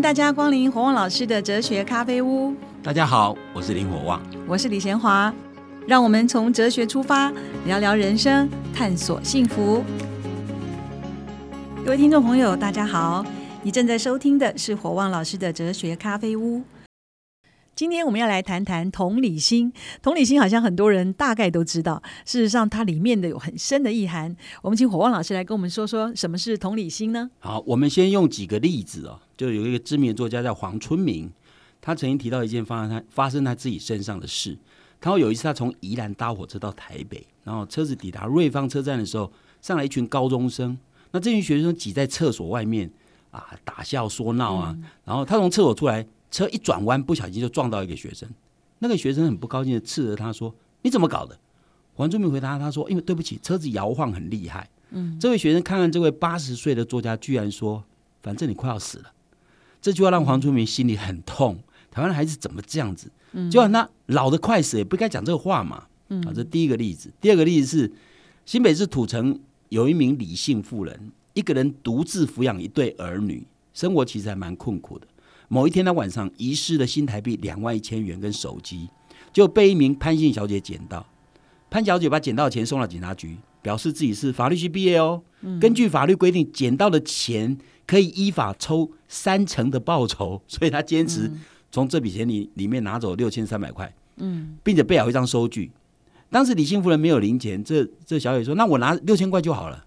迎大家光临火旺老师的哲学咖啡屋。大家好，我是林火旺，我是李贤华。让我们从哲学出发，聊聊人生，探索幸福。各位听众朋友，大家好，你正在收听的是火旺老师的哲学咖啡屋。今天我们要来谈谈同理心。同理心好像很多人大概都知道，事实上它里面的有很深的意涵。我们请火旺老师来跟我们说说什么是同理心呢？好，我们先用几个例子哦。就有一个知名作家叫黄春明，他曾经提到一件发生他发生他自己身上的事。他说有一次他从宜兰搭火车到台北，然后车子抵达瑞芳车站的时候，上来一群高中生。那这群学生挤在厕所外面啊，打笑说闹啊。然后他从厕所出来。车一转弯，不小心就撞到一个学生。那个学生很不高兴的斥责他说：“你怎么搞的？”黄春明回答他说：“因为对不起，车子摇晃很厉害。”嗯，这位学生看看这位八十岁的作家，居然说：“反正你快要死了。”这句话让黄春明心里很痛。台湾的孩子怎么这样子？嗯，就那老的快死也不该讲这个话嘛。嗯，啊，这第一个例子。第二个例子是新北市土城有一名李姓妇人，一个人独自抚养一对儿女，生活其实还蛮困苦的。某一天，他晚上遗失了新台币两万一千元跟手机，就被一名潘姓小姐捡到。潘小姐把捡到的钱送到警察局，表示自己是法律系毕业哦。根据法律规定，捡到的钱可以依法抽三成的报酬，所以他坚持从这笔钱里里面拿走六千三百块。嗯，并且备好一张收据。当时李姓夫人没有零钱，这这小姐说：“那我拿六千块就好了。”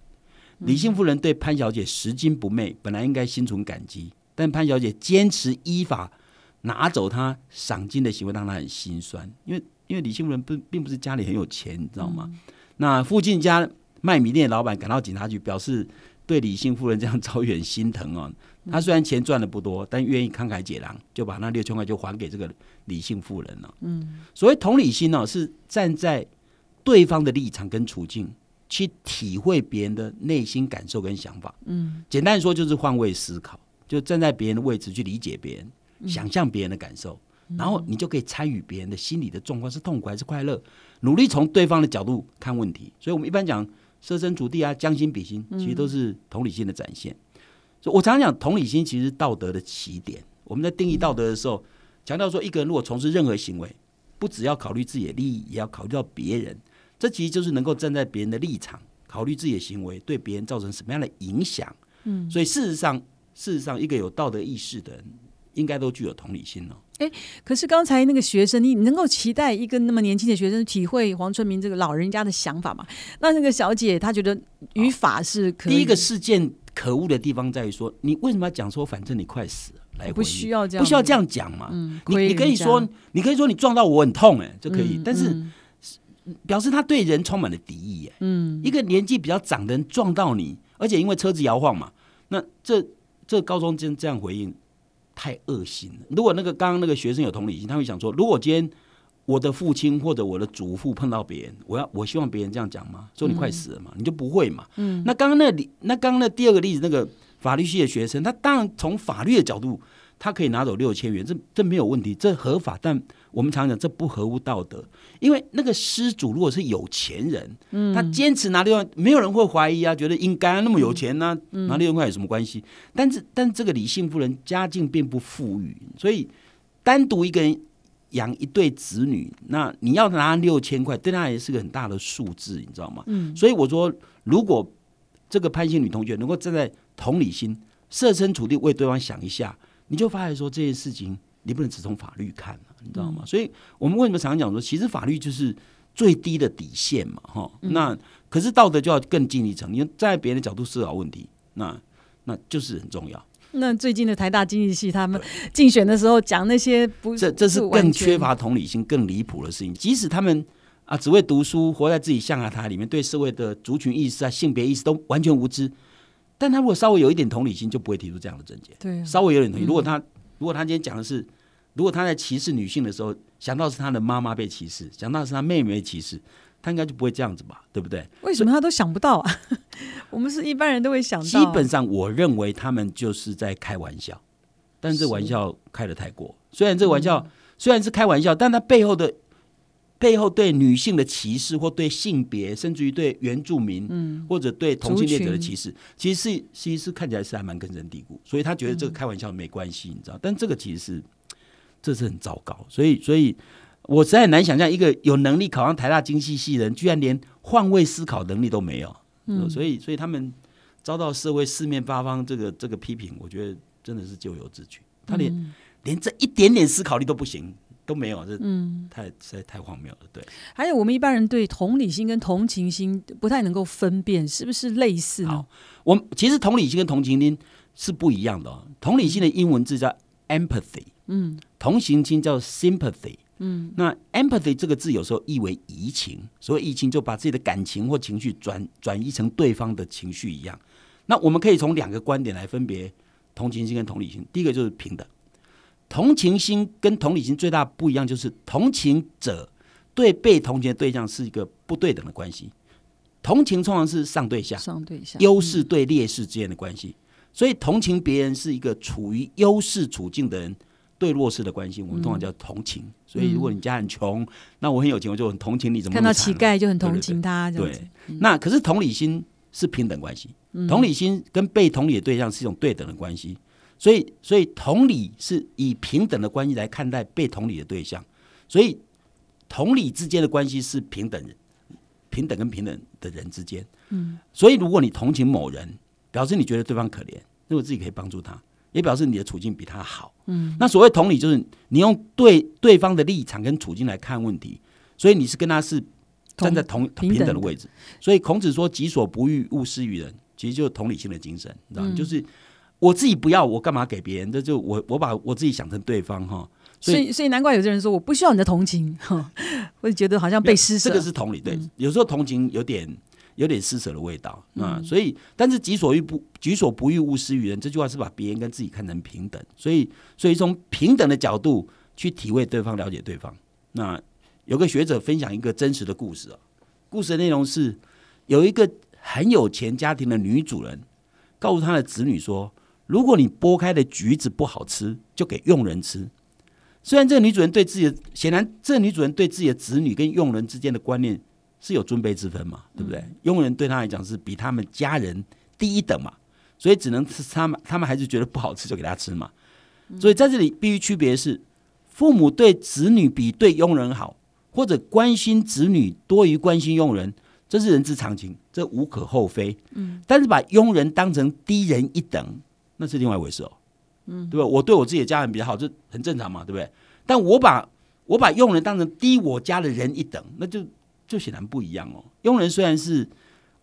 李姓夫人对潘小姐拾金不昧，本来应该心存感激。但潘小姐坚持依法拿走她赏金的行为，让她很心酸。因为因为李姓夫人不并不是家里很有钱，你知道吗？那附近家卖米店的老板赶到警察局，表示对李姓夫人这样 遭遇很心疼哦。他虽然钱赚的不多，但愿意慷慨解囊，就把那六千块就还给这个李姓妇人了。嗯，所谓同理心呢，是站在对方的立场跟处境去体会别人的内心感受跟想法。嗯，简单说就是换位思考。就站在别人的位置去理解别人，想象别人的感受，然后你就可以参与别人的心理的状况是痛苦还是快乐，努力从对方的角度看问题。所以，我们一般讲设身处地啊，将心比心，其实都是同理心的展现。所以我常常讲，同理心其实道德的起点。我们在定义道德的时候，强调说，一个人如果从事任何行为，不只要考虑自己的利益，也要考虑到别人。这其实就是能够站在别人的立场，考虑自己的行为对别人造成什么样的影响。嗯，所以事实上。事实上，一个有道德意识的人，应该都具有同理心哦。哎，可是刚才那个学生，你能够期待一个那么年轻的学生体会黄春明这个老人家的想法吗？那那个小姐她觉得语法是可第一个事件可恶的地方在于说，你为什么要讲说反正你快死了来不需要这样不需要这样讲嘛？嗯，你你可以说你可以说你撞到我很痛哎，就可以，但是表示他对人充满了敌意哎。嗯，一个年纪比较长的人撞到你，而且因为车子摇晃嘛，那这。这高中生这样回应太恶心了。如果那个刚刚那个学生有同理心，他会想说：如果今天我的父亲或者我的祖父碰到别人，我要我希望别人这样讲吗？说你快死了嘛？你就不会嘛？嗯。那刚刚那里，那刚刚那第二个例子，那个法律系的学生，他当然从法律的角度，他可以拿走六千元，这这没有问题，这合法。但我们常讲这不合乎道德，因为那个失主如果是有钱人，嗯，他坚持拿六万，没有人会怀疑啊，觉得应该那么有钱呢，拿六万块有什么关系？但是，但这个李姓夫人家境并不富裕，所以单独一个人养一对子女，那你要拿六千块，对他也是个很大的数字，你知道吗？嗯，所以我说，如果这个潘姓女同学能够站在同理心、设身处地为对方想一下，你就发现说这件事情。你不能只从法律看你知道吗？所以我们为什么常常讲说，其实法律就是最低的底线嘛，哈。那可是道德就要更进一层，因为在别人的角度思考问题，那那就是很重要。那最近的台大经济系他们竞选的时候讲那些，不这这是更缺乏同理心、更离谱的事情。即使他们啊只为读书，活在自己象牙塔里面，对社会的族群意识啊、性别意识都完全无知，但他如果稍微有一点同理心，就不会提出这样的证件。对，稍微有点同理，如果他。如果他今天讲的是，如果他在歧视女性的时候，想到是他的妈妈被歧视，想到是他妹妹被歧视，他应该就不会这样子吧？对不对？为什么他都想不到啊？我们是一般人都会想到。基本上，我认为他们就是在开玩笑，但是这玩笑开的太过。虽然这个玩笑虽然是开玩笑，但他背后的背后对女性的歧视，或对性别，甚至于对原住民，嗯，或者对同性恋者的歧视，其实是其实是看起来是还蛮根深蒂固，所以他觉得这个开玩笑没关系，你知道？但这个其实是这是很糟糕，所以所以我实在很难想象一个有能力考上台大经济系的人，居然连换位思考能力都没有，嗯，所以所以他们遭到社会四面八方这个这个批评，我觉得真的是咎由自取，他连、连这一点点思考力都不行。都没有，这嗯，太实在太荒谬了。对，还有我们一般人对同理心跟同情心不太能够分辨，是不是类似呢好？我们其实同理心跟同情心是不一样的、哦。同理心的英文字叫 empathy，嗯同情心叫 sympathy。嗯那 empathy 这个字有时候译为移情，所以移情就把自己的感情或情绪转转移成对方的情绪一样。那我们可以从两个观点来分别同情心跟同理心。第一个就是平等，同情心跟同理心最大不一样就是同情者对被同情的对象是一个不对等的关系，同情通常是上对下，上对下优势对劣势之间的关系，所以同情别人是一个处于优势处境的人对弱势的关系，我们通常叫同情。所以如果你家很穷，那我很有钱，我就很同情你，怎么看到乞丐就很同情他，对，那可是同理心是平等关系，同理心跟被同理的对象是一种对等的关系，所以所以同理是以平等的关系来看待被同理的对象，所以同理之间的关系是平等人，平等跟平等的人之间，嗯，所以如果你同情某人，表示你觉得对方可怜，那我自己可以帮助他，也表示你的处境比他好，嗯，那所谓同理就是你用对对方的立场跟处境来看问题，所以你是跟他是站在同平等的。平等的位置。所以孔子说“己所不欲，勿施于人”，其实就是同理心的精神，你知道吗？就是我自己不要，我干嘛给别人？这就我我把我自己想成对方哈，所以所以难怪有些人说我不需要你的同情，哈，会觉得好像被施舍。这个是同理，对，有时候同情有点有点施舍的味道啊、所以，但是“己所欲不己所不欲，勿施于人”这句话是把别人跟自己看成平等，所以所以从平等的角度去体会对方，了解对方。那有个学者分享一个真实的故事啊，故事的内容是有一个很有钱家庭的女主人告诉她的子女说，如果你剥开的橘子不好吃，就给佣人吃。虽然这个女主人对自己的，显然这个女主人对自己的子女跟佣人之间的观念是有尊卑之分嘛，对不对？佣人对她来讲是比他们家人低一等嘛，所以只能吃他们，他们还是觉得不好吃就给他吃嘛。所以在这里必须区别是，父母对子女比对佣人好，或者关心子女多于关心佣人，这是人之常情，这无可厚非。嗯，但是把佣人当成低人一等，那是另外一回事哦。嗯，对吧？我对我自己的家人比较好，这很正常嘛，对不对？但我把我把佣人当成低我家的人一等，那就就显然不一样哦。佣人虽然是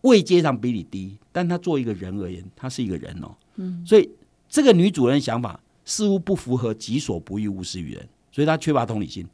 位阶上比你低，但他作为一个人而言，他是一个人哦。嗯，所以这个女主人的想法似乎不符合“己所不欲，勿施于人”，所以她缺乏同理心。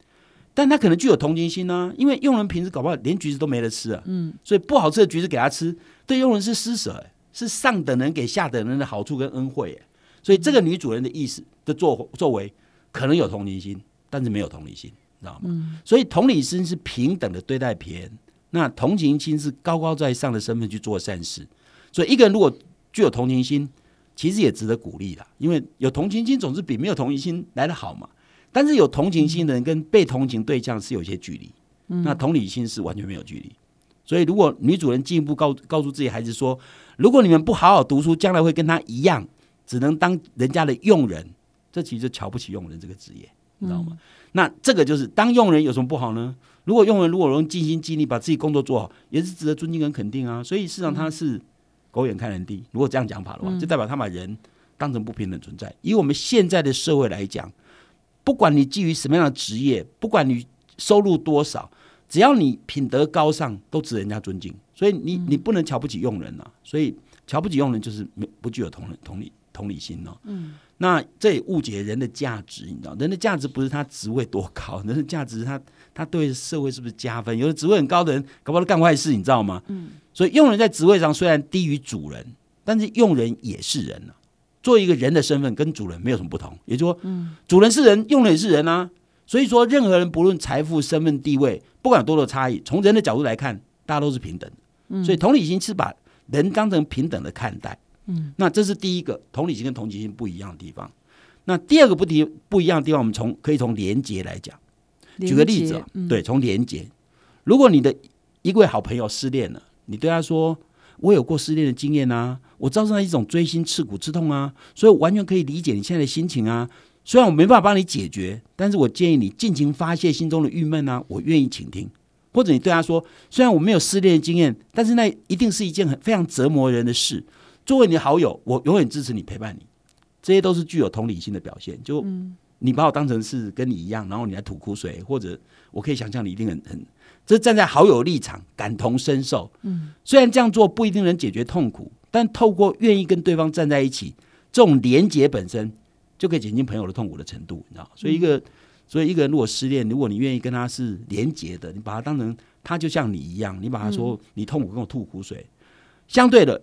但他可能具有同情心呢、因为佣人平时搞不好连橘子都没得吃啊，嗯，所以不好吃的橘子给他吃，对佣人是施舍、欸，是上等人给下等人的好处跟恩惠、欸，所以这个女主人的意思的作作为可能有同情心，但是没有同理心，你知道吗？所以同理心是平等的对待别人，那同情心是高高在上的身份去做善事。所以一个人如果具有同情心，其实也值得鼓励的，因为有同情心总是比没有同情心来得好嘛。但是有同情心的人跟被同情对象是有一些距离，那同理心是完全没有距离。所以如果女主人进一步告告诉自己孩子说，如果你们不好好读书，将来会跟他一样，只能当人家的佣人，这其实就瞧不起佣人这个职业，你知道吗？那这个就是当佣人有什么不好呢？如果佣人如果能尽心尽力把自己工作做好，也是值得尊敬跟肯定啊。所以事实上他是狗眼看人低。如果这样讲法的话，就代表他把人当成不平等存在。以我们现在的社会来讲，不管你基于什么样的职业，不管你收入多少，只要你品德高尚，都值得人家尊敬。所以你你不能瞧不起佣人啊。所以瞧不起佣人就是没不具有同理同理同理心哦。嗯。那这也误解人的价值，你知道，人的价值不是他职位多高，人的价值是他他对社会是不是加分？有的职位很高的人，搞不好都干坏事，你知道吗？嗯。所以佣人在职位上虽然低于主人，但是佣人也是人啊。做一个人的身份，跟主人没有什么不同。也就是说，主人是人，佣人也是人啊。所以说，任何人不论财富、身份、地位，不管有多少差异，从人的角度来看，大家都是平等的。所以同理心是把人当成平等的看待。嗯，那这是第一个同理心跟同情心不一样的地方。那第二个不提不一样的地方，我们从可以从连结来讲。举个例子对，从连接，如果你的一位好朋友失恋了，你对他说：“我有过失恋的经验啊，我造成了一种锥心刺骨之痛啊，所以我完全可以理解你现在的心情啊。虽然我没办法帮你解决，但是我建议你尽情发泄心中的郁闷啊，我愿意倾听。”或者你对他说：“虽然我没有失恋的经验，但是那一定是一件很非常折磨人的事。作为你的好友，我永远支持你，陪伴你。这些都是具有同理心的表现。就你把我当成是跟你一样，然后你来吐苦水，或者我可以想象你一定很很，这站在好友立场感同身受。嗯，虽然这样做不一定能解决痛苦，但透过愿意跟对方站在一起，这种连结本身就可以减轻朋友的痛苦的程度。你知道，所以一个。”所以，一个人如果失恋，如果你愿意跟他是连结的，你把他当成他就像你一样，你把他说你痛苦跟我吐苦水。相对的，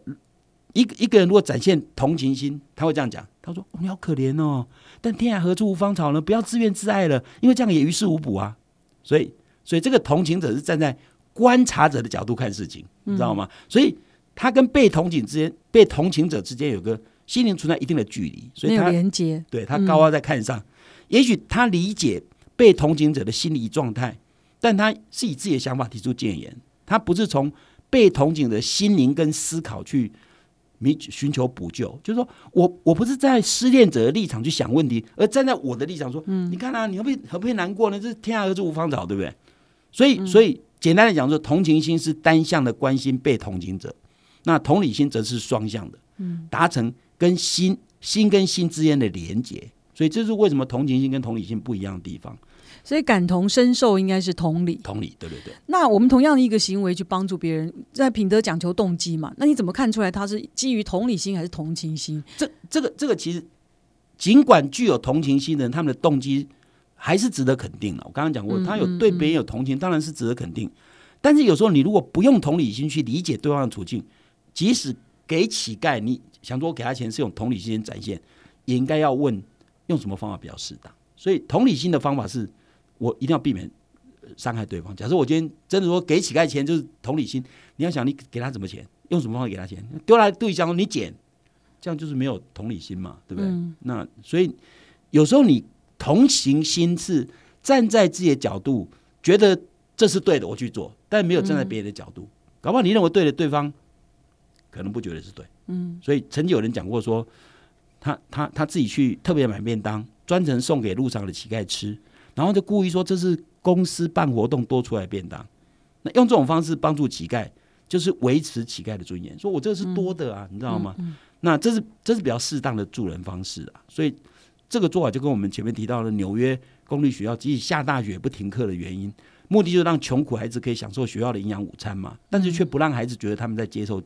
一个一个人如果展现同情心，他会这样讲：他说你好可怜哦，但天涯何处无芳草呢？不要自怨自艾了，因为这样也于事无补啊。所以，所以这个同情者是站在观察者的角度看事情，你知道吗？所以他跟被同情之间、被同情者之间有个心灵存在一定的距离，所以他连接，对他高高在看上。也许他理解被同情者的心理状态，但他是以自己的想法提出建言，他不是从被同情的心灵跟思考去寻寻求补救。就是说我我不是在失恋者的立场去想问题，而站在我的立场说，嗯，你看啊，你何必何必难过呢？这是天下何处无芳草，对不对？所以，所以简单的讲说，同情心是单向的关心被同情者，那同理心则是双向的，嗯，达成跟心心跟心之间的连结。所以这是为什么同情心跟同理心不一样的地方。所以感同身受应该是同理，同理，对对对。那我们同样的一个行为去帮助别人，在品德讲求动机嘛？那你怎么看出来他是基于同理心还是同情心？这、这个、这个其实，尽管具有同情心的人，他们的动机还是值得肯定的。我刚刚讲过，他有对别人有同情，当然是值得肯定。但是有时候你如果不用同理心去理解对方的处境，即使给乞丐，你想说我给他钱是用同理心展现，也应该要问。用什么方法比较适当？所以同理心的方法是，我一定要避免伤害对方。假设我今天真的说给乞丐钱就是同理心，你要想你给他什么钱，用什么方法给他钱，丢来对象你捡，这样就是没有同理心嘛，对不对？那所以有时候你同情心是站在自己的角度，觉得这是对的，我去做，但没有站在别人的角度，搞不好你认为对的，对方可能不觉得是对。嗯，所以曾经有人讲过说。他他他自己去特别买便当，专程送给路上的乞丐吃，然后就故意说这是公司办活动多出来便当，那用这种方式帮助乞丐，就是维持乞丐的尊严。说我这个是多的啊，你知道吗？那这是这是比较适当的助人方式啊。所以这个做法就跟我们前面提到的纽约公立学校即使下大雪不停课的原因，目的就是让穷苦孩子可以享受学校的营养午餐嘛，但是却不让孩子觉得他们在接受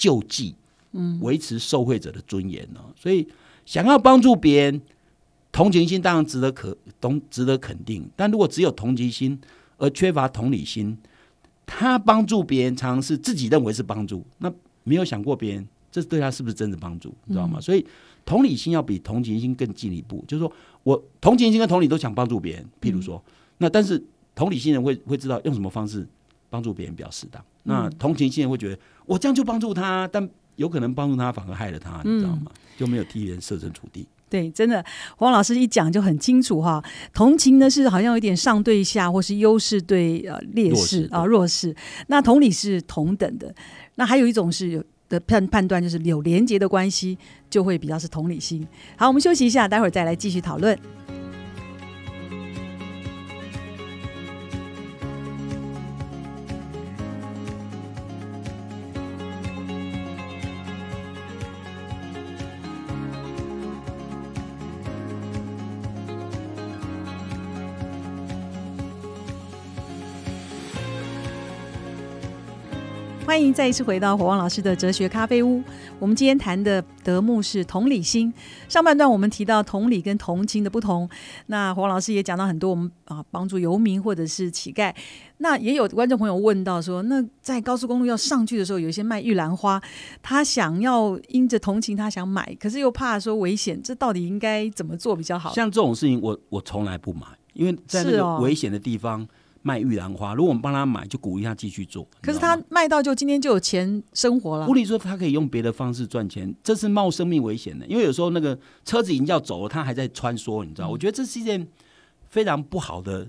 救济。嗯，维持受惠者的尊严呢？所以想要帮助别人，同情心当然值得可同，值得肯定。但如果只有同情心而缺乏同理心，他帮助别人常常是自己认为是帮助，那没有想过别人这对他是不是真的帮助，你知道吗？所以同理心要比同情心更进一步，就是说我同情心跟同理都想帮助别人。譬如说，那但是同理心人会会知道用什么方式帮助别人比较适当。那同情心人会觉得我这样就帮助他，但有可能帮助他，反而害了他，你知道吗？就没有替人设身处地。对，真的，黄老师一讲就很清楚哈。同情呢是好像有点上对下，或是优势对呃劣势啊弱势。那同理是同等的。那还有一种是有的判判断，就是有连结的关系，就会比较是同理心。好，我们休息一下，待会儿再来继续讨论。欢迎再一次回到火旺老师的哲学咖啡屋。我们今天谈的德牧是同理心。上半段我们提到同理跟同情的不同。那黄老师也讲到很多，我们啊帮助游民或者是乞丐。那也有观众朋友问到说，那在高速公路要上去的时候，有一些卖玉兰花，他想要因着同情他想买，可是又怕说危险，这到底应该怎么做比较好？像这种事情，我我从来不买，因为在那个危险的地方。卖玉兰花，如果我们帮他买，就鼓励他继续做。可是他卖到就今天就有钱生活了。不理说他可以用别的方式赚钱，这是冒生命危险的。因为有时候那个车子已经要走了，他还在穿梭，你知道？我觉得这是一件非常不好的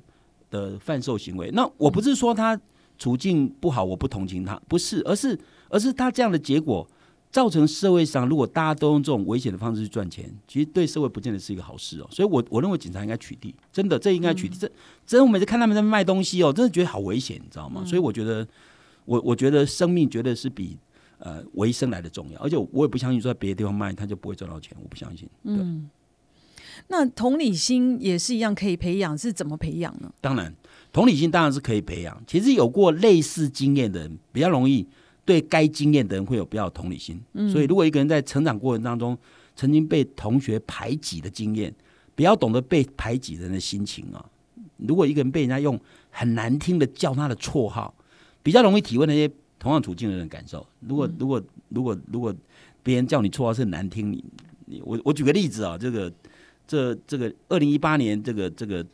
的贩售行为。那我不是说他处境不好，我不同情他，不是，而是而是他这样的结果。造成社会上，如果大家都用这种危险的方式去赚钱，其实对社会不见得是一个好事哦。所以，我我认为警察应该取缔，真的，这应该取缔。这，真我每次看他们在卖东西哦，真的觉得好危险，你知道吗？所以，我觉得，我我觉得生命绝对是比呃维生来的重要。而且，我也不相信说在别的地方卖他就不会赚到钱，我不相信。嗯，那同理心也是一样可以培养，是怎么培养呢？当然，同理心当然是可以培养。其实有过类似经验的人比较容易。对该经验的人会有比较同理心，所以如果一个人在成长过程当中曾经被同学排挤的经验，比较懂得被排挤人的心情啊。如果一个人被人家用很难听的叫他的绰号，比较容易体会那些同样处境的人感受。如果如果如果如果别人叫你绰号是难听，你你我我举个例子啊，这个这这个二零一八年这个这个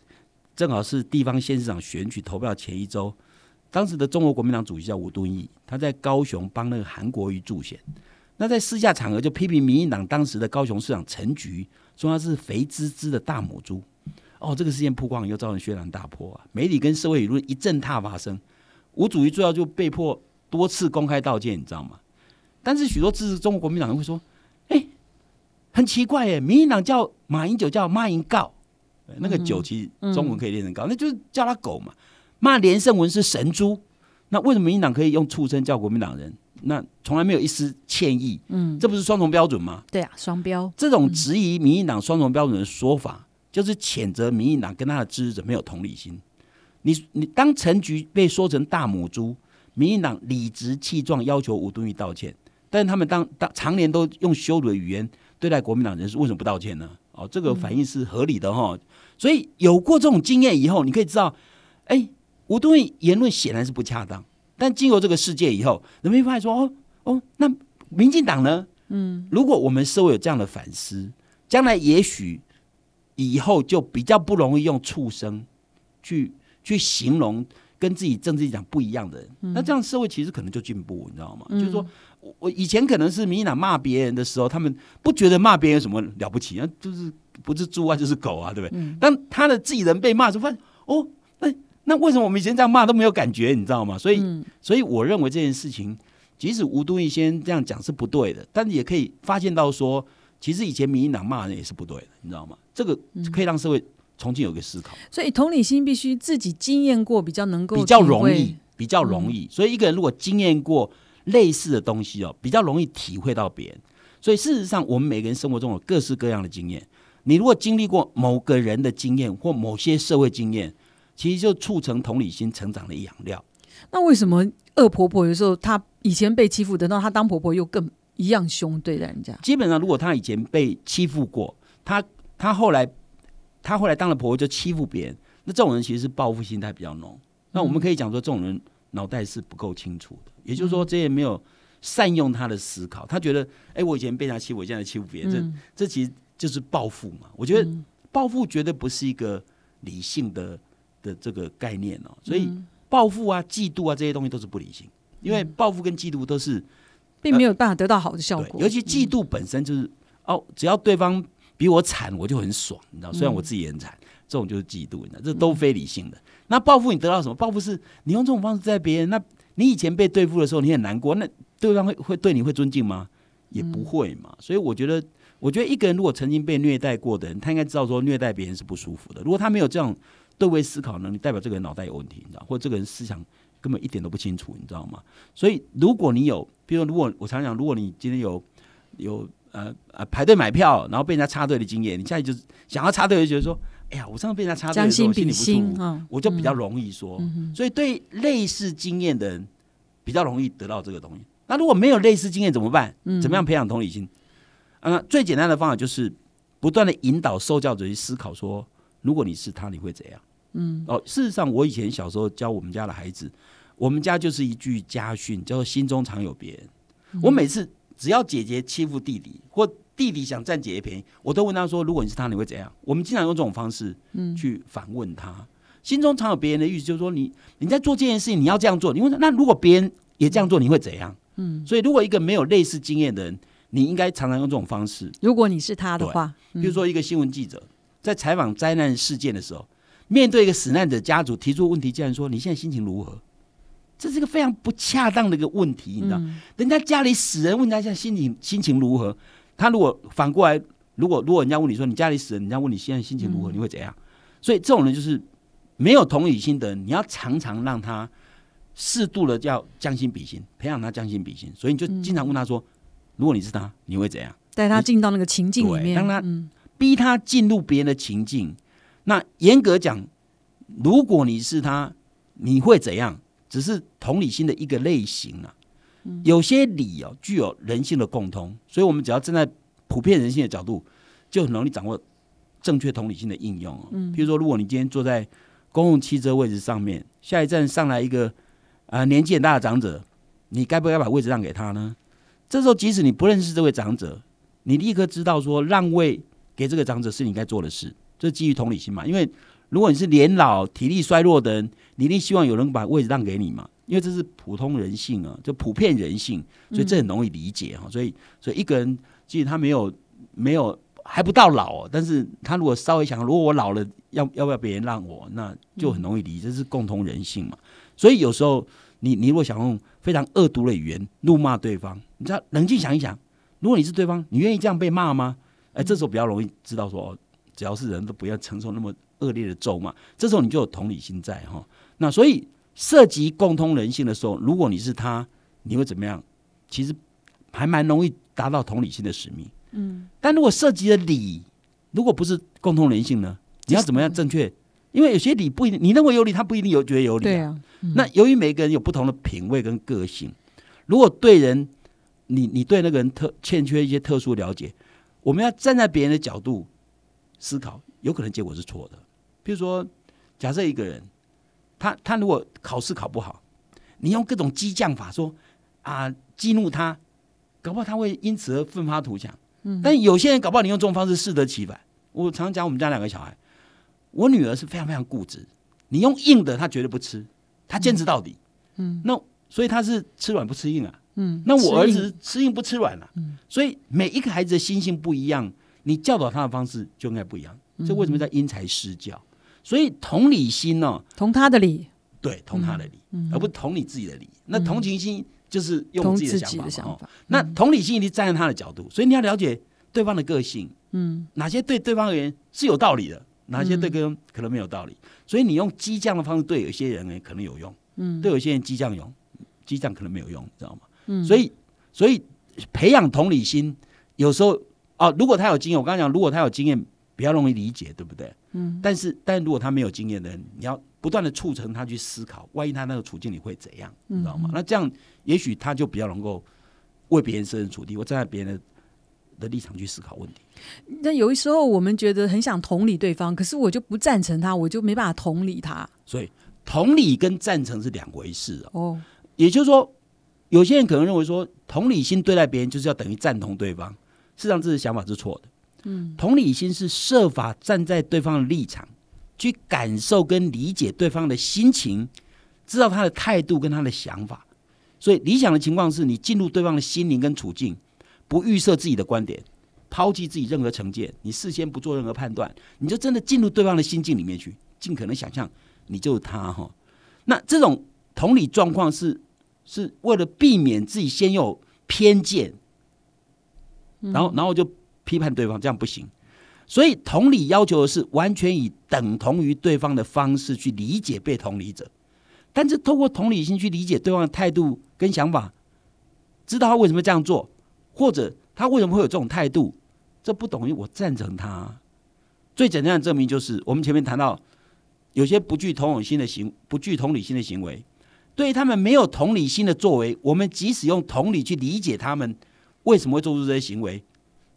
正好是地方县市长选举投票前一周。当时的中国国民党主席叫吴敦义，他在高雄帮那个韩国瑜助选。那在私下场合就批评民进党当时的高雄市长陈菊，说他是肥滋滋的大母猪。哦，这个事件曝光以后，造成轩然大波啊！媒体跟社会舆论一阵踏发声，吴主席最后就被迫多次公开道歉，你知道吗？但是许多支持中国国民党人会说：“哎，很奇怪耶，民进党叫马英九叫马英告，那个九其实中文可以练成告，那就是叫他狗嘛。”骂连胜文是神猪，那为什么民进党可以用畜生叫国民党人？那从来没有一丝歉意，嗯，这不是双重标准吗？对啊，双标。这种质疑民进党双重标准的说法，就是谴责民进党跟他的支持者没有同理心。你你当陈菊被说成大母猪，民进党理直气壮要求吴敦义道歉，但是他们当当常年都用羞辱的语言对待国民党人士，为什么不道歉呢？哦，这个反应是合理的哈。所以有过这种经验以后，你可以知道，哎。吴敦义言论显然是不恰当，但经过这个世界以后，人们发现说：“哦哦，那民进党呢？嗯，如果我们社会有这样的反思，将来也许以后就比较不容易用畜生去去形容跟自己政治立场不一样的人。那这样社会其实可能就进步，你知道吗？就是说，我以前可能是民进党骂别人的时候，他们不觉得骂别人有什么了不起，那就是不是猪啊，就是狗啊，对不对？当他的自己人被骂时候，发现哦，那。为什么我们以前这样骂都没有感觉？你知道吗？所以，所以我认为这件事情，即使吴敦义先这样讲是不对的，但是也可以发现到说，其实以前民进党骂人也是不对的，你知道吗？这个可以让社会重新有个思考。所以同理心必须自己经验过，比较能够比较容易，比较容易。所以一个人如果经验过类似的东西哦，比较容易体会到别人。所以事实上，我们每个人生活中有各式各样的经验。你如果经历过某个人的经验或某些社会经验，其实就促成同理心成长的养料。那为什么恶婆婆有时候她以前被欺负，等到她当婆婆又更一样凶对待人家？基本上，如果她以前被欺负过，她她后来她后来当了婆婆就欺负别人，那这种人其实是报复心态比较浓。那我们可以讲说，这种人脑袋是不够清楚的，也就是说，这也没有善用他的思考。他觉得，哎，我以前被他欺负，我现在欺负别人，这这其实就是报复嘛。我觉得报复绝对不是一个理性的。的这个概念哦，所以报复啊、嫉妒啊这些东西都是不理性，因为报复跟嫉妒都是并没有办法得到好的效果。尤其嫉妒本身就是哦，只要对方比我惨，我就很爽，你知道？虽然我自己也很惨，这种就是嫉妒，你知道？这都非理性的。那报复你得到什么？报复是你用这种方式在别人，那你以前被对付的时候，你很难过，那对方会会对你会尊敬吗？也不会嘛。所以我觉得，我觉得一个人如果曾经被虐待过的人，他应该知道说虐待别人是不舒服的。如果他没有这样。对位思考能力代表这个人脑袋有问题，你知道，或者这个人思想根本一点都不清楚，你知道吗？所以如果你有，比如说如果我常讲，如果你今天有有呃呃排队买票，然后被人家插队的经验，你现在就是想要插队，就觉得说，哎呀，我上次被人家插队的时候，心里不舒服，我就比较容易说。所以对类似经验的人，比较容易得到这个东西。那如果没有类似经验怎么办？怎么样培养同理心？啊，最简单的方法就是不断的引导受教者去思考说，如果你是他，你会怎样？嗯，哦，事实上，我以前小时候教我们家的孩子，我们家就是一句家训，叫做“心中常有别人”。我每次只要姐姐欺负弟弟，或弟弟想占姐姐便宜，我都问他说：“如果你是他，你会怎样？”我们经常用这种方式，嗯，去反问他。心中常有别人的意思，就是说，你你在做这件事情，你要这样做。你问那如果别人也这样做，你会怎样？嗯，所以如果一个没有类似经验的人，你应该常常用这种方式。如果你是他的话，比如说一个新闻记者在采访灾难事件的时候。面对一个死难者家族提出问题，竟然说：“你现在心情如何？”这是一个非常不恰当的一个问题，你知道？嗯人家家里死人，问人家现在心情心情如何？他如果反过来，如果如果人家问你说你家里死人，人家问你现在心情如何，嗯你会怎样？所以这种人就是没有同理心的人，你要常常让他适度的叫将心比心，培养他将心比心。所以你就经常问他说，如果你是他，你会怎样？带他进到那个情境里面，对让他嗯逼他进入别人的情境。那严格讲，如果你是他，你会怎样？只是同理心的一个类型啊。有些理哦具有人性的共通，所以我们只要站在普遍人性的角度，就很容易掌握正确同理心的应用哦。譬如说，如果你今天坐在公共汽车位置上面，下一站上来一个啊、呃年纪很大的长者，你该不该把位置让给他呢？这时候，即使你不认识这位长者，你立刻知道说让位给这个长者是你该做的事，这是基于同理心嘛？因为如果你是年老、体力衰弱的人，你一定希望有人把位置让给你嘛？因为这是普通人性啊，就普遍人性，所以这很容易理解哈。所以，所以一个人即使他没有没有还不到老、哦，但是他如果稍微想，如果我老了，要要不要别人让我，那就很容易理解，这是共同人性嘛。所以有时候你你如果想用非常恶毒的语言怒骂对方，你知道冷静想一想，如果你是对方，你愿意这样被骂吗？哎，这时候比较容易知道说，哦，只要是人都不要承受那么恶劣的咒骂，这时候你就有同理心在哈。那所以涉及共通人性的时候，如果你是他，你会怎么样？其实还蛮容易达到同理心的使命。嗯，但如果涉及了理，如果不是共通人性呢？你要怎么样正确？因为有些理不一定，你认为有理，他不一定有觉得有理、对啊，那由于每个人有不同的品味跟个性，如果对人，你你对那个人特欠缺一些特殊了解，我们要站在别人的角度思考，有可能结果是错的。比如说，假设一个人，他他如果考试考不好，你用各种激将法说啊激怒他，搞不好他会因此而奋发图强。嗯，但有些人搞不好你用这种方式适得其反。我常常讲我们家两个小孩，我女儿是非常非常固执，你用硬的她绝对不吃，她坚持到底。嗯，那所以她是吃软不吃硬啊。嗯，那我儿子吃硬不吃软啊。嗯，所以每一个孩子的心性不一样，你教导他的方式就应该不一样。这为什么叫因材施教？所以同理心呢、同他的理，对，同他的理，而不是同你自己的理。那同情心就是用自己的想法。哦那同理心一定站在他的角度，所以你要了解对方的个性，嗯，哪些对对方而言是有道理的，哪些对跟可能没有道理。所以你用激将的方式对有些人呢可能有用，嗯，对有些人激将用，激将可能没有用，你知道吗？嗯，所以所以培养同理心，有时候哦，如果他有经验，我刚刚讲，如果他有经验，比较容易理解，对不对？嗯，但是但如果他没有经验的人，你要不断的促成他去思考，万一他那个处境你会怎样，你知道吗？那这样也许他就比较能够为别人设身处地，我站在别人的的立场去思考问题。那有的时候我们觉得很想同理对方，可是我就不赞成他，我就没办法同理他。所以同理跟赞成是两回事哦。哦，也就是说，有些人可能认为说，同理心对待别人就是要等于赞同对方，事实上这个想法是错的。嗯，同理心是设法站在对方的立场，去感受跟理解对方的心情，知道他的态度跟他的想法。所以理想的情况是你进入对方的心灵跟处境，不预设自己的观点，抛弃自己任何成见，你事先不做任何判断，你就真的进入对方的心境里面去，尽可能想象你就是他哈。那这种同理状况是是为了避免自己先有偏见，然后然后就批判对方，这样不行。所以同理要求的是完全以等同于对方的方式去理解被同理者，但是透过同理心去理解对方的态度跟想法，知道他为什么这样做，或者他为什么会有这种态度，这不等于我赞成他。最简单的证明就是我们前面谈到，有些不具同理心的行不具同理心的行为，对于他们没有同理心的作为，我们即使用同理去理解他们为什么会做出这些行为，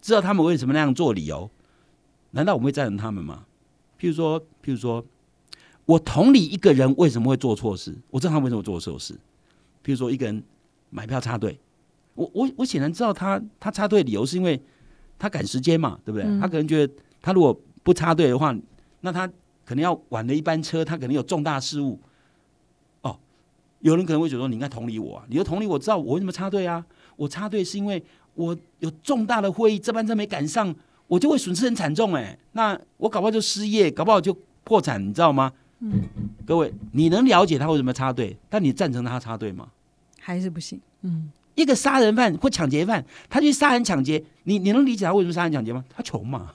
知道他们为什么那样做理由，难道我们会赞成他们吗？譬如说，譬如说，我同理一个人为什么会做错事，我知道他为什么做错事。譬如说，一个人买票插队，我我我显然知道他他插队理由是因为他赶时间嘛，对不对？他可能觉得他如果不插队的话，那他可能要晚了一班车，他可能有重大事务。哦，有人可能会觉得说，你应该同理我啊，你要同理我知道我为什么插队啊？我插队是因为我有重大的会议，这班车没赶上，我就会损失很惨重哎、那我搞不好就失业，搞不好就破产，你知道吗？嗯，各位，你能了解他为什么插队，但你赞成他插队吗？还是不行。嗯，一个杀人犯或抢劫犯，他去杀人抢劫，你你能理解他为什么杀人抢劫吗？他穷嘛。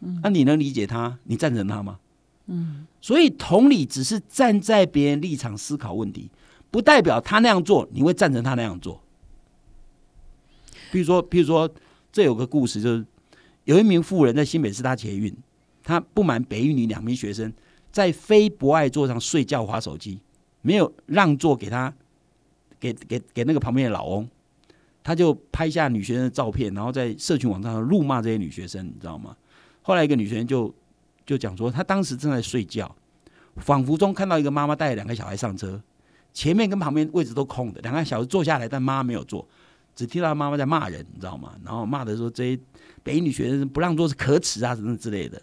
嗯，那你能理解他？你赞成他吗？嗯，所以同理只是站在别人立场思考问题，不代表他那样做你会赞成他那样做。比如说，比如说，这有个故事，就是有一名妇人在新北市大捷运，她不满北一女两名学生在非博爱座上睡觉、划手机，没有让座给他，给给给那个旁边的老翁，他就拍下女学生的照片，然后在社群网站上辱骂这些女学生，你知道吗？后来一个女学生就就讲说，她当时正在睡觉，仿佛中看到一个妈妈带着两个小孩上车，前面跟旁边位置都空的，两个小孩坐下来，但妈没有坐。只听到妈妈在骂人，你知道吗？然后骂的说这些北女学生不让座是可耻啊，什么之类的。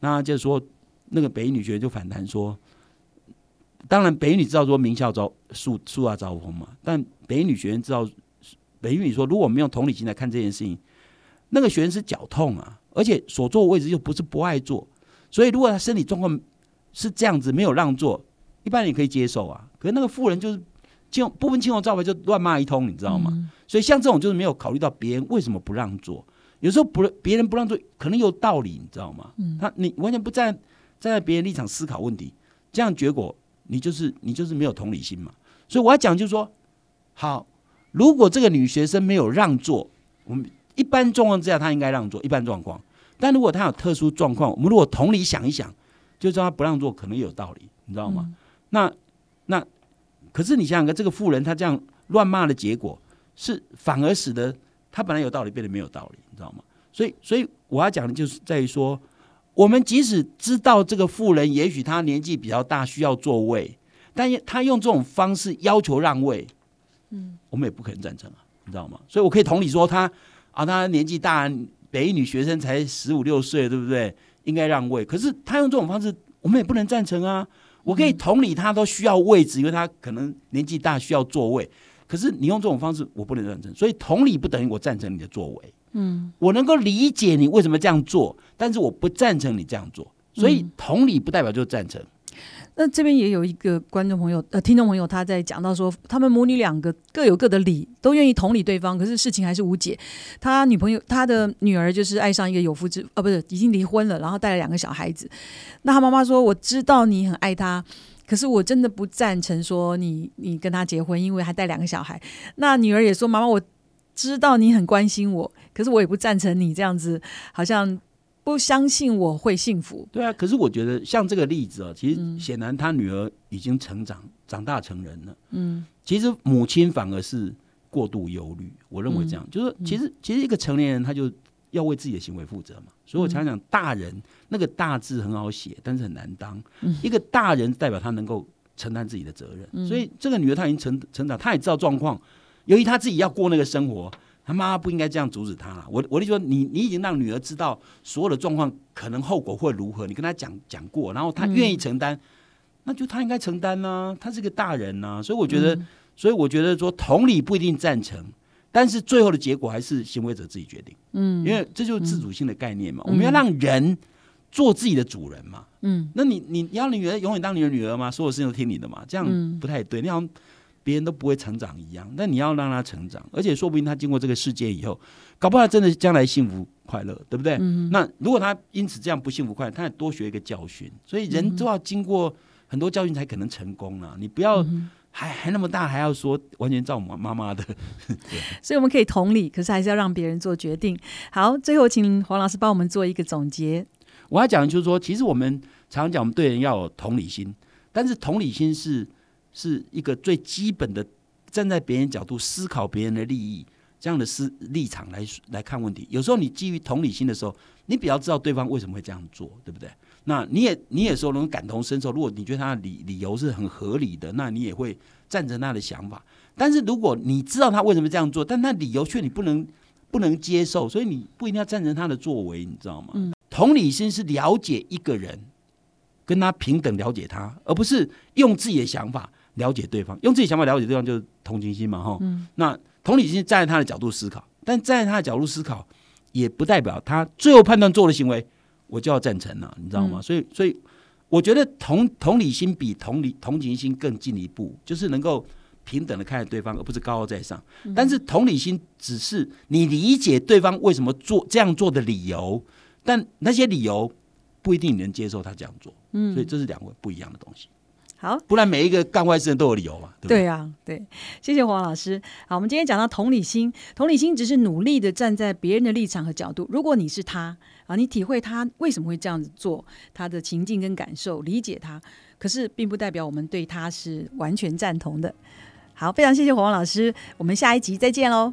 那就是说那个北女学生就反弹说，当然北女知道说名校招树树大招风嘛，但北女学生知道北女说，如果我们用同理心来看这件事情，那个学生是脚痛啊，而且所坐位置又不是不爱坐，所以如果他身体状况是这样子没有让座，一般人可以接受啊。可是那个妇人就是 青不分青红皂白就乱骂一通，你知道吗？所以像这种就是没有考虑到别人为什么不让座，有时候不别人不让座可能有道理，你知道吗？嗯他你完全不站站在别人立场思考问题，这样结果你就是你就是没有同理心嘛。所以我要讲就是说，好，如果这个女学生没有让座，我们一般状况之下她应该让座，一般状况。但如果她有特殊状况，我们如果同理想一想，就知道她不让座可能有道理，你知道吗？那那可是你想想看，这个妇人她这样乱骂的结果。是反而使得他本来有道理变得没有道理，你知道吗？所以，所以我要讲的就是在于说，我们即使知道这个富人也许他年纪比较大，需要座位，但他用这种方式要求让位，嗯，我们也不可能赞成啊，你知道吗？所以我可以同理说他啊，他年纪大，北一女学生才十五六岁，对不对？应该让位，可是他用这种方式，我们也不能赞成啊。我可以同理他都需要位置，因为他可能年纪大，需要座位。可是你用这种方式，我不能赞成。所以同理不等于我赞成你的作为。嗯，我能够理解你为什么这样做，但是我不赞成你这样做。所以同理不代表就赞成。那这边也有一个观众朋友呃，听众朋友他在讲到说，他们母女两个各有各的理，都愿意同理对方，可是事情还是无解。他女朋友他的女儿就是爱上一个有夫之呃，不是已经离婚了，然后带了两个小孩子。那他妈妈说：“我知道你很爱他。”可是我真的不赞成说你你跟他结婚，因为还带两个小孩。那女儿也说：“妈妈，我知道你很关心我，可是我也不赞成你这样子，好像不相信我会幸福。”对啊，可是我觉得像这个例子啊，其实显然他女儿已经成长长大成人了。嗯，其实母亲反而是过度忧虑。我认为这样，就是其实其实一个成年人他就。要为自己的行为负责嘛？所以我常常讲，大人那个大字很好写，但是很难当。一个大人代表他能够承担自己的责任。所以这个女儿她已经成成长，她也知道状况。由于她自己要过那个生活，她妈妈不应该这样阻止他了。我我就说，你你已经让女儿知道所有的状况可能后果会如何，你跟她讲讲过，然后她愿意承担，那就她应该承担呢。她是个大人呢，所以我觉得，所以我觉得说同理不一定赞成。但是最后的结果还是行为者自己决定，嗯，因为这就是自主性的概念嘛。我们要让人做自己的主人嘛，嗯，那你你要你女儿永远当你的女儿吗？所有事情都听你的嘛？这样不太对，你好像别人都不会成长一样。那你要让他成长，而且说不定他经过这个世界以后，搞不好真的将来幸福快乐，对不对？那如果他因此这样不幸福快乐，他也多学一个教训。所以人都要经过很多教训才可能成功啊！你不要。还还那么大，还要说完全照妈妈妈的，所以我们可以同理，可是还是要让别人做决定。好，最后请黄老师帮我们做一个总结。我要讲的就是说，其实我们常常讲，我们对人要有同理心，但是同理心是是一个最基本的，站在别人角度思考别人的利益这样的思立场来来看问题。有时候你基于同理心的时候，你比较知道对方为什么会这样做，对不对？那你也你也说能感同身受，如果你觉得他的理理由是很合理的，那你也会赞成他的想法。但是如果你知道他为什么这样做，但他理由却你不能不能接受，所以你不一定要赞成他的作为，你知道吗？同理心是了解一个人，跟他平等了解他，而不是用自己的想法了解对方。用自己想法了解对方就是同情心嘛，哈。那同理心站在他的角度思考，但站在他的角度思考，也不代表他最后判断做的行为。我就要赞成了，你知道吗？所以，所以我觉得同同理心比同理同情心更进一步，就是能够平等的看待对方，而不是高高在上。但是同理心只是你理解对方为什么做这样做的理由，但那些理由不一定你能接受他这样做。嗯，所以这是两个不一样的东西。好，不然每一个干坏事人都有理由嘛，对不对？对啊，对，谢谢黄老师。好，我们今天讲到同理心，同理心只是努力的站在别人的立场和角度。如果你是他啊，你体会他为什么会这样子做，他的情境跟感受，理解他，可是并不代表我们对他是完全赞同的。好，非常谢谢黄老师，我们下一集再见喽。